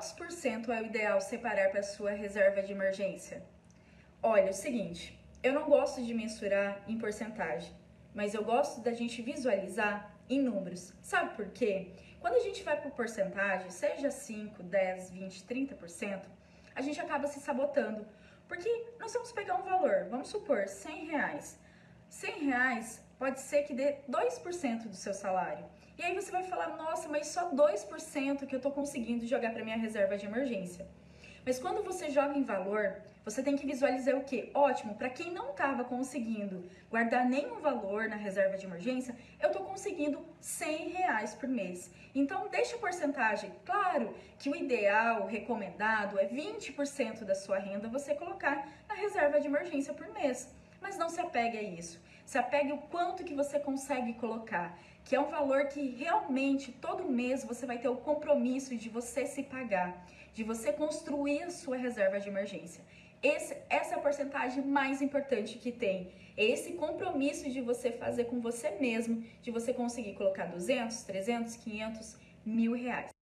quantos por cento é o ideal separar para sua reserva de emergência? Olha, é o seguinte, eu não gosto de mensurar em porcentagem, mas eu gosto da gente visualizar em números. Sabe por quê? Quando a gente vai por porcentagem, seja 5, 10, 20, 30%, a gente acaba se sabotando. Porque nós vamos pegar um valor, vamos supor, 100 reais. 100 reais pode ser que dê 2% do seu salário. E aí você vai falar, nossa, mas só 2% que eu tô conseguindo jogar para minha reserva de emergência. Mas quando você joga em valor, você tem que visualizar o que? Ótimo, para quem não estava conseguindo guardar nenhum valor na reserva de emergência, eu estou conseguindo 100 reais por mês. Então, deixa a porcentagem. Claro que o ideal, recomendado, é 20% da sua renda você colocar na reserva de emergência por mês. Mas não se apegue a isso. Se apegue o quanto que você consegue colocar, que é um valor que realmente todo mês você vai ter o compromisso de você se pagar, de você construir a sua reserva de emergência. Esse, essa é a porcentagem mais importante que tem. É esse compromisso de você fazer com você mesmo, de você conseguir colocar 200, 300, 500, mil reais.